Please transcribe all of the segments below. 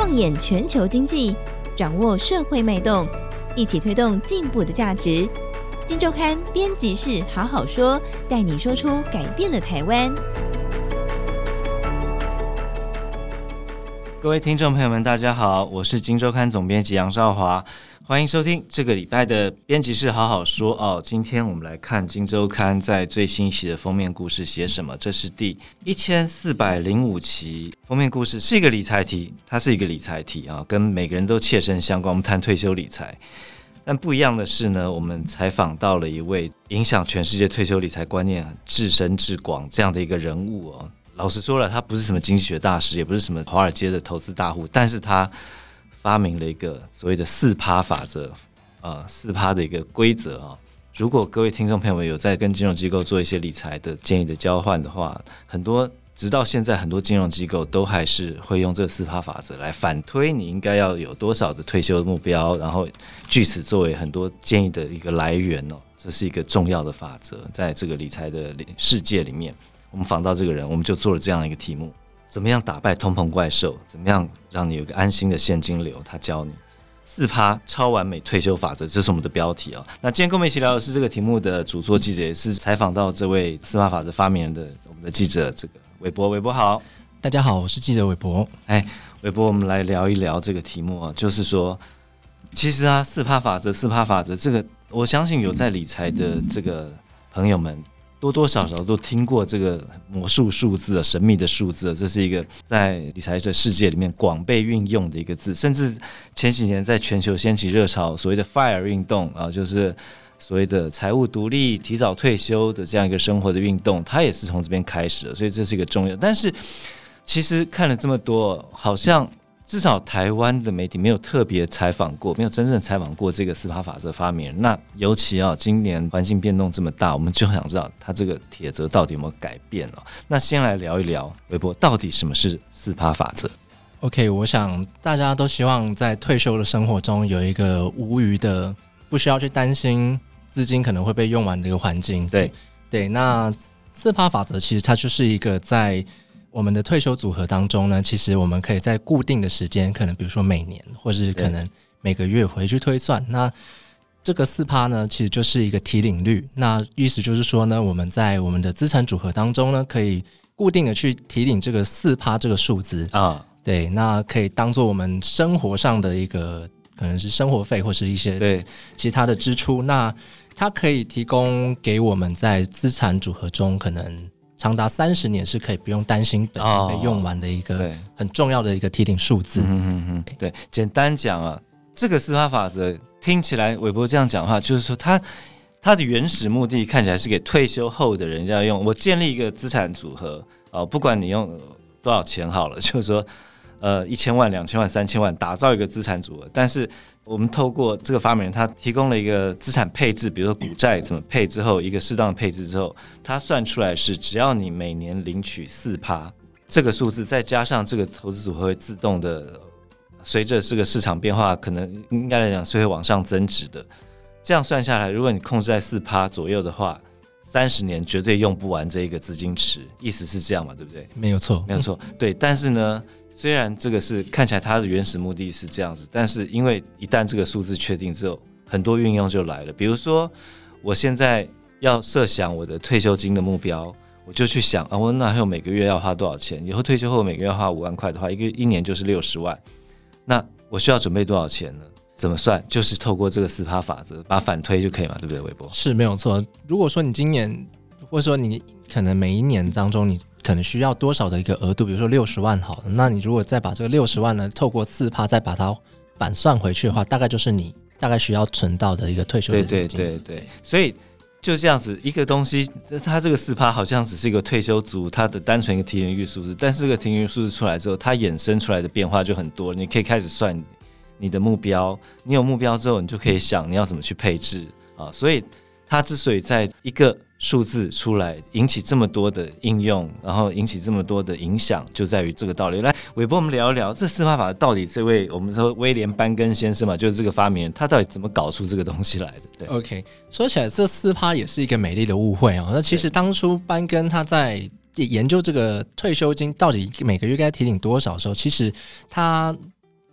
放眼全球经济，掌握社会脉动，一起推动进步的价值。金周刊编辑室好好说，带你说出改变的台湾。各位听众朋友们，大家好，我是金周刊总编辑杨少华。欢迎收听这个礼拜的编辑室好好说哦。今天我们来看《今周刊》在最新一期的封面故事写什么。这是第一千四百零五期封面故事，是一个理财题，它是一个理财题啊，跟每个人都切身相关。我们谈退休理财，但不一样的是呢，我们采访到了一位影响全世界退休理财观念至深至广这样的一个人物哦。老实说了，他不是什么经济学大师，也不是什么华尔街的投资大户，但是他。发明了一个所谓的四趴法则，啊，四趴的一个规则啊。如果各位听众朋友们有在跟金融机构做一些理财的建议的交换的话，很多直到现在，很多金融机构都还是会用这四趴法则来反推你应该要有多少的退休的目标，然后据此作为很多建议的一个来源哦。这是一个重要的法则，在这个理财的世界里面，我们访到这个人，我们就做了这样一个题目。怎么样打败通膨怪兽？怎么样让你有个安心的现金流？他教你四趴超完美退休法则，这是我们的标题啊、哦。那今天跟我们一起聊的是这个题目的主作记者，也是采访到这位四趴法则发明人的我们的记者，这个韦博。韦博好，大家好，我是记者韦博。哎，韦博，我们来聊一聊这个题目啊，就是说，其实啊，四趴法则，四趴法则，这个我相信有在理财的这个朋友们。多多少少都听过这个魔术数字，神秘的数字，这是一个在理财的世界里面广被运用的一个字。甚至前几年在全球掀起热潮，所谓的 “FIRE” 运动啊，就是所谓的财务独立、提早退休的这样一个生活的运动，它也是从这边开始的。所以这是一个重要。但是其实看了这么多，好像。至少台湾的媒体没有特别采访过，没有真正采访过这个四趴法则发明人。那尤其啊，今年环境变动这么大，我们就想知道他这个铁则到底有没有改变了。那先来聊一聊，微博到底什么是四趴法则？OK，我想大家都希望在退休的生活中有一个无余的，不需要去担心资金可能会被用完的一个环境。对对，那四趴法则其实它就是一个在。我们的退休组合当中呢，其实我们可以在固定的时间，可能比如说每年，或是可能每个月回去推算。那这个四趴呢，其实就是一个提领率。那意思就是说呢，我们在我们的资产组合当中呢，可以固定的去提领这个四趴这个数字啊。对，那可以当做我们生活上的一个可能是生活费或是一些对其他的支出。那它可以提供给我们在资产组合中可能。长达三十年是可以不用担心本金被用完的一个很重要的一个提领数字。嗯嗯嗯，对，简单讲啊，这个四趴法则听起来，韦伯这样讲的话，就是说他他的原始目的看起来是给退休后的人要用。我建立一个资产组合啊，不管你用多少钱好了，就是说。呃，一千万、两千万、三千万，打造一个资产组合。但是我们透过这个发明人，他提供了一个资产配置，比如说股债怎么配之后，一个适当的配置之后，他算出来是只要你每年领取四趴这个数字，再加上这个投资组合会自动的随着这个市场变化，可能应该来讲是会往上增值的。这样算下来，如果你控制在四趴左右的话，三十年绝对用不完这一个资金池，意思是这样嘛？对不对？没有错，没有错。对，但是呢？虽然这个是看起来它的原始目的是这样子，但是因为一旦这个数字确定之后，很多运用就来了。比如说，我现在要设想我的退休金的目标，我就去想啊，我那还有每个月要花多少钱？以后退休后每个月要花五万块的话，一个一年就是六十万。那我需要准备多少钱呢？怎么算？就是透过这个四趴法则把反推就可以嘛，对不对？韦伯是没有错。如果说你今年，或者说你可能每一年当中你。可能需要多少的一个额度？比如说六十万好了，那你如果再把这个六十万呢，透过四趴再把它反算回去的话，大概就是你大概需要存到的一个退休金。对对对对，所以就这样子一个东西，它这个四趴好像只是一个退休族它的单纯一个提前预数字，但是这个提前预数字出来之后，它衍生出来的变化就很多。你可以开始算你的目标，你有目标之后，你就可以想你要怎么去配置啊。所以它之所以在一个数字出来引起这么多的应用，然后引起这么多的影响，就在于这个道理。来，韦伯，我们聊一聊这四趴法到底这位我们说威廉班根先生嘛，就是这个发明人，他到底怎么搞出这个东西来的？对，OK，说起来这四趴也是一个美丽的误会啊。那其实当初班根他在研究这个退休金到底每个月该提领多少的时候，其实他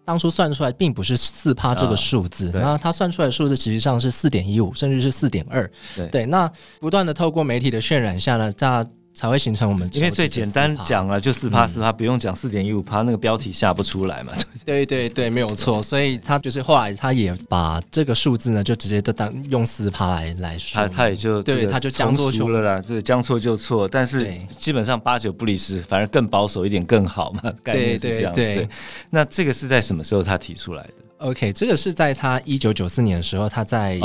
当初算出来并不是四趴这个数字，啊、那他算出来的数字实际上是四点一五，甚至是四点二。对，那不断的透过媒体的渲染下呢，大家。才会形成我们，因为最简单讲了就四趴四趴，不用讲四点一五趴，那个标题下不出来嘛。对对对，没有错。所以他就是后来他也把这个数字呢，就直接就当用四趴来来说。他他也就对，他就将错了啦，对，将错就错。但是基本上八九不离十，反而更保守一点更好嘛。概念是这样对，那这个是在什么时候他提出来的？OK，这个是在他一九九四年的时候，他在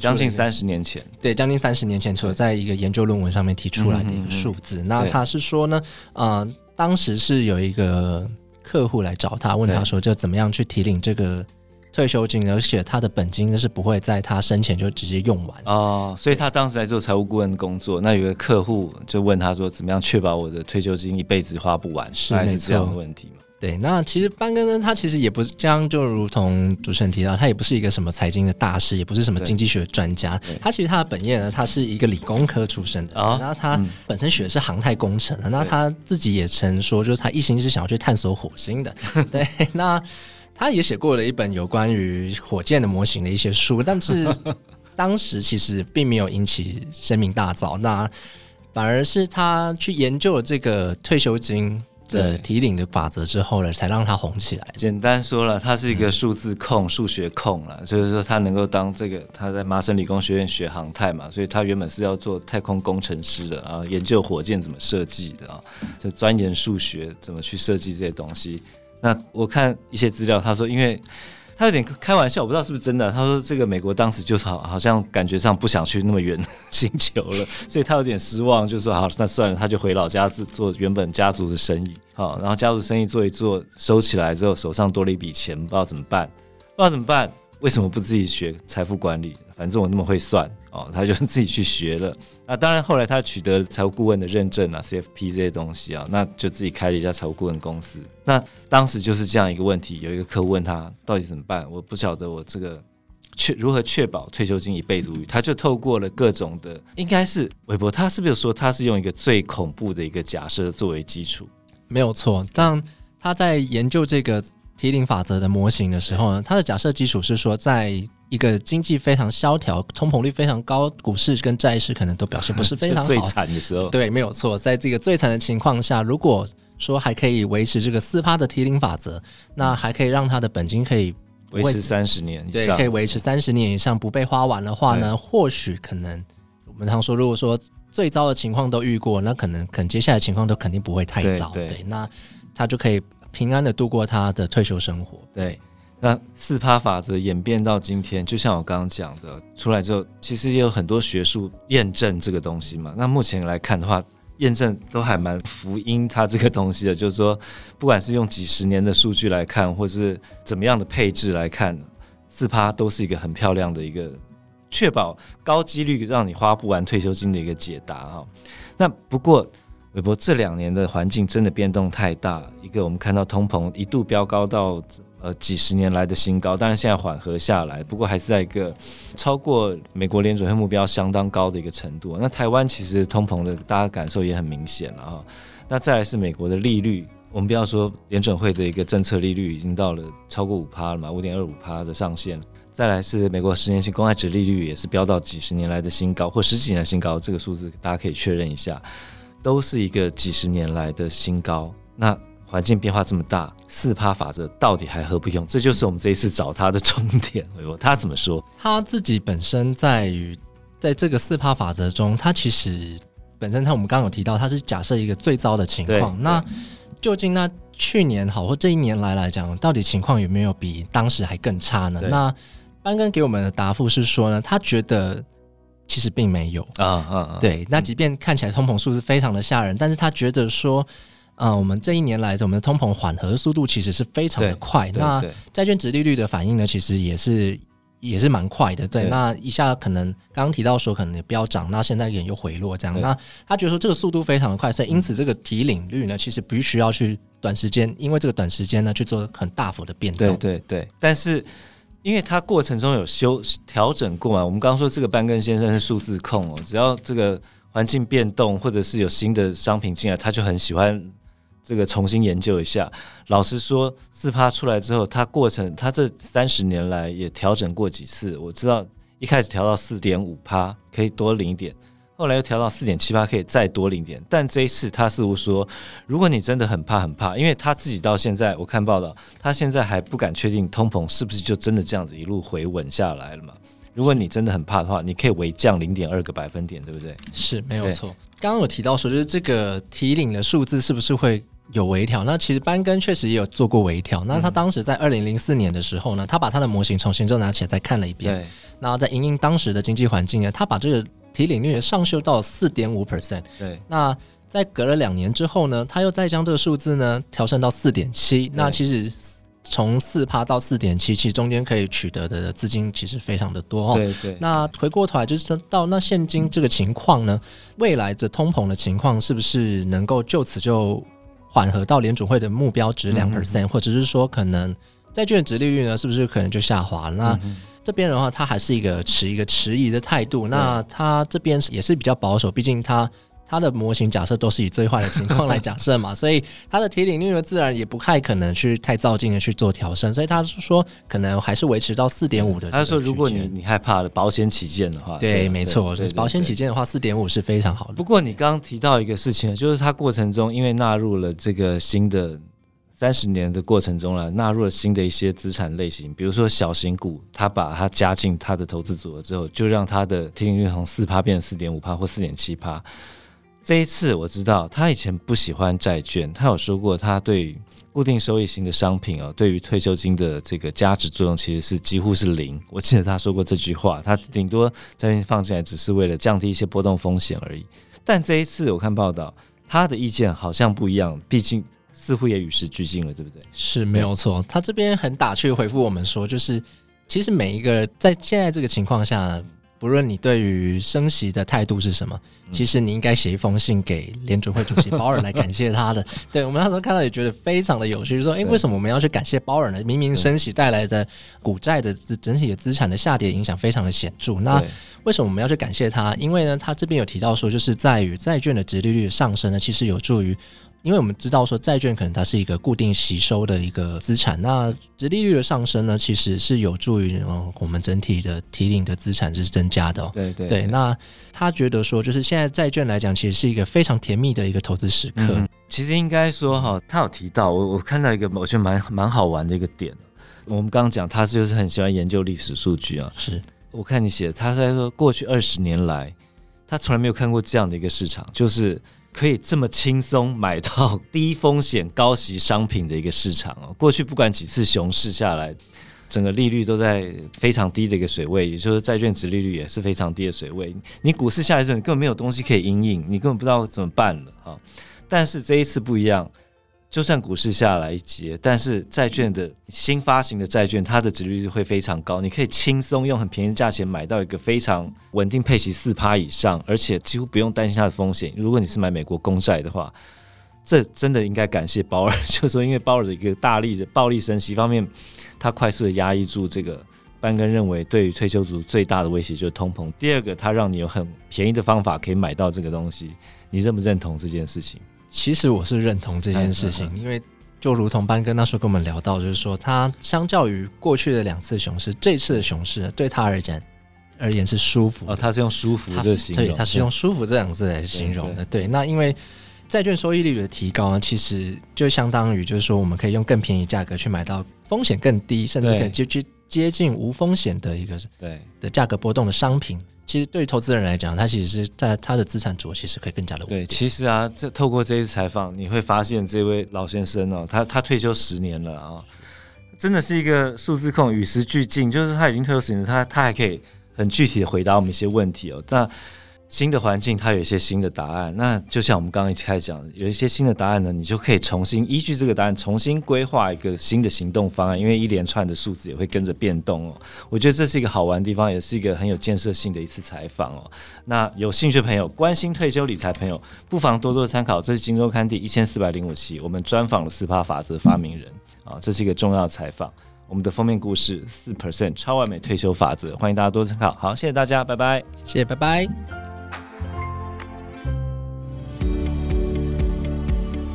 将近三十年前，对，将近三十年前，除了在一个研究论文上面提出来的一个数字。嗯嗯嗯，那他是说呢，呃，当时是有一个客户来找他，问他说，就怎么样去提领这个退休金，而且他的本金呢是不会在他生前就直接用完哦。所以他当时在做财务顾问工作，那有个客户就问他说，怎么样确保我的退休金一辈子花不完？是没错，是这样的问题吗？对，那其实班根呢，他其实也不是这样，就如同主持人提到，他也不是一个什么财经的大师，也不是什么经济学专家。他其实他的本业呢，他是一个理工科出身的，然后他本身学的是航太工程的，那他自己也曾说，就是他一心是想要去探索火星的。对，那他也写过了一本有关于火箭的模型的一些书，但是 当时其实并没有引起声名大噪，那反而是他去研究了这个退休金。的提领的法则之后呢，才让他红起来。简单说了，他是一个数字控、数、嗯、学控了，所以说他能够当这个。他在麻省理工学院学航太嘛，所以他原本是要做太空工程师的啊，研究火箭怎么设计的啊，就钻研数学怎么去设计这些东西。那我看一些资料，他说因为。他有点开玩笑，我不知道是不是真的。他说：“这个美国当时就好，好像感觉上不想去那么远星球了，所以他有点失望，就说好，那算了，他就回老家自做原本家族的生意。好，然后家族生意做一做，收起来之后，手上多了一笔钱，不知道怎么办，不知道怎么办。为什么不自己学财富管理？反正我那么会算。”哦，他就自己去学了。那当然，后来他取得财务顾问的认证啊，CFP 这些东西啊，那就自己开了一家财务顾问公司。那当时就是这样一个问题，有一个客户问他到底怎么办？我不晓得我这个确如何确保退休金一辈子无虞。他就透过了各种的，应该是韦伯，他是不是说他是用一个最恐怖的一个假设作为基础？没有错。当他在研究这个提领法则的模型的时候呢，他的假设基础是说在。一个经济非常萧条、通膨率非常高，股市跟债市可能都表现不是非常好。最惨的时候，对，没有错。在这个最惨的情况下，如果说还可以维持这个四趴的提零法则，那还可以让他的本金可以维持三十年以上，对，可以维持三十年以上不被花完的话呢，或许可能我们常说，如果说最糟的情况都遇过，那可能可能接下来情况都肯定不会太糟。对，对，对，那他就可以平安的度过他的退休生活。对。那四趴法则演变到今天，就像我刚刚讲的，出来之后，其实也有很多学术验证这个东西嘛。那目前来看的话，验证都还蛮福音它这个东西的，就是说，不管是用几十年的数据来看，或是怎么样的配置来看，四趴都是一个很漂亮的一个确保高几率让你花不完退休金的一个解答哈。那不过，韦伯这两年的环境真的变动太大，一个我们看到通膨一度飙高到。呃，几十年来的新高，当然现在缓和下来，不过还是在一个超过美国联准会目标相当高的一个程度。那台湾其实通膨的，大家感受也很明显了哈。那再来是美国的利率，我们不要说联准会的一个政策利率已经到了超过五趴了嘛，五点二五趴的上限。再来是美国十年期公债值利率也是飙到几十年来的新高，或十几年的新高，这个数字大家可以确认一下，都是一个几十年来的新高。那环境变化这么大，四趴法则到底还合不用？这就是我们这一次找他的重点。他怎么说？他自己本身在于在这个四趴法则中，他其实本身他我们刚刚有提到，他是假设一个最糟的情况。那究竟那去年好或这一年来来讲，到底情况有没有比当时还更差呢？那班根给我们的答复是说呢，他觉得其实并没有啊啊啊！对，那即便看起来通膨数是非常的吓人，但是他觉得说。嗯、呃，我们这一年来，我们的通膨缓和速度其实是非常的快。那债券值利率的反应呢，其实也是也是蛮快的。对，对那一下可能刚刚提到说可能也飙涨，那现在也又回落这样。那他觉得说这个速度非常的快，所以因此这个提领率呢，其实不需要去短时间，因为这个短时间呢去做很大幅的变动。对对对。但是因为它过程中有修调整过嘛，我们刚刚说这个班根先生是数字控哦，只要这个环境变动或者是有新的商品进来，他就很喜欢。这个重新研究一下。老实说，四趴出来之后，它过程它这三十年来也调整过几次。我知道一开始调到四点五趴，可以多领点。后来又调到四点七八，可以再多领点，但这一次他似乎说，如果你真的很怕很怕，因为他自己到现在我看报道，他现在还不敢确定通膨是不是就真的这样子一路回稳下来了嘛？如果你真的很怕的话，你可以微降零点二个百分点，对不对？是没有错。刚刚有提到说，就是这个提领的数字是不是会有微调？那其实班根确实也有做过微调。那他当时在二零零四年的时候呢，他把他的模型重新就拿起来再看了一遍，然后在因应当时的经济环境呢，他把这个。提领率上修到四点五 percent，对。那在隔了两年之后呢，他又再将这个数字呢调升到四点七。那其实从四趴到四点七，其实中间可以取得的资金其实非常的多哦。对对。那回过头来就是到那现今这个情况呢，未来的通膨的情况是不是能够就此就缓和到联储会的目标值两 percent，或者是说可能债券值利率呢是不是可能就下滑？那这边的话，它还是一个持一个迟疑的态度。那它这边也是比较保守，毕竟他他的模型假设都是以最坏的情况来假设嘛，所以它的提领率呢，自然也不太可能去太躁进的去做调升。所以他是说，可能还是维持到四点五的。他说，如果你你害怕的保险起见的话，对，对没错，就是保险起见的话，四点五是非常好的。不过你刚刚提到一个事情，就是它过程中因为纳入了这个新的。三十年的过程中了，纳入了新的一些资产类型，比如说小型股，它把它加进它的投资组合之后，就让它的提领率从四趴变成四点五趴或四点七趴。这一次我知道他以前不喜欢债券，他有说过他对固定收益型的商品哦，对于退休金的这个价值作用其实是几乎是零。我记得他说过这句话，他顶多债券放进来只是为了降低一些波动风险而已。但这一次我看报道，他的意见好像不一样，毕竟。似乎也与时俱进了，对不对？是没有错。他这边很打趣回复我们说，就是其实每一个在现在这个情况下，不论你对于升息的态度是什么，其实你应该写一封信给联准会主席鲍尔来感谢他的。对，我们那时候看到也觉得非常的有趣，就是说，哎，为什么我们要去感谢鲍尔呢？明明升息带来的股债的整体的资产的下跌影响非常的显著，那为什么我们要去感谢他？因为呢，他这边有提到说，就是在于债券的值利率的上升呢，其实有助于。因为我们知道说债券可能它是一个固定吸收的一个资产，那殖利率的上升呢，其实是有助于嗯我们整体的提领的资产是增加的。对对对。那他觉得说，就是现在债券来讲，其实是一个非常甜蜜的一个投资时刻。嗯、其实应该说哈，他有提到我我看到一个我觉得蛮蛮好玩的一个点。我们刚刚讲他就是很喜欢研究历史数据啊。是。我看你写他在说过去二十年来，他从来没有看过这样的一个市场，就是。可以这么轻松买到低风险高息商品的一个市场哦。过去不管几次熊市下来，整个利率都在非常低的一个水位，也就是债券殖利率也是非常低的水位。你股市下来之后，你根本没有东西可以应应，你根本不知道怎么办了啊。但是这一次不一样。就算股市下来一截，但是债券的新发行的债券，它的殖利率会非常高，你可以轻松用很便宜的价钱买到一个非常稳定配息四趴以上，而且几乎不用担心它的风险。如果你是买美国公债的话，这真的应该感谢鲍尔，就说因为鲍尔的一个大力的暴力升息，方面他快速的压抑住这个班根认为对于退休族最大的威胁就是通膨。第二个，他让你有很便宜的方法可以买到这个东西，你认不认同这件事情？其实我是认同这件事情，因为就如同班哥那时候跟我们聊到，就是说他相较于过去的两次熊市，这次的熊市对他而言而言是舒服哦，他是用舒服这形容，对，他是用舒服这两个字来形容的。对，那因为债券收益率的提高呢，其实就相当于就是说我们可以用更便宜价格去买到风险更低，甚至可以就去接近无风险的一个对。的价格波动的商品。其实对于投资人来讲，他其实是在他的资产组合其实可以更加的稳。对，其实啊，这透过这一次采访，你会发现这位老先生哦，他他退休十年了啊，真的是一个数字控，与时俱进。就是他已经退休十年了，他他还可以很具体的回答我们一些问题哦。那新的环境，它有一些新的答案。那就像我们刚刚一开始讲，有一些新的答案呢，你就可以重新依据这个答案，重新规划一个新的行动方案。因为一连串的数字也会跟着变动哦。我觉得这是一个好玩的地方，也是一个很有建设性的一次采访哦。那有兴趣的朋友，关心退休理财朋友，不妨多多参考。这是《今周刊》第一千四百零五期，我们专访了四趴法则发明人啊，这是一个重要采访。我们的封面故事四 percent 超完美退休法则，欢迎大家多参考。好，谢谢大家，拜拜，谢谢，拜拜。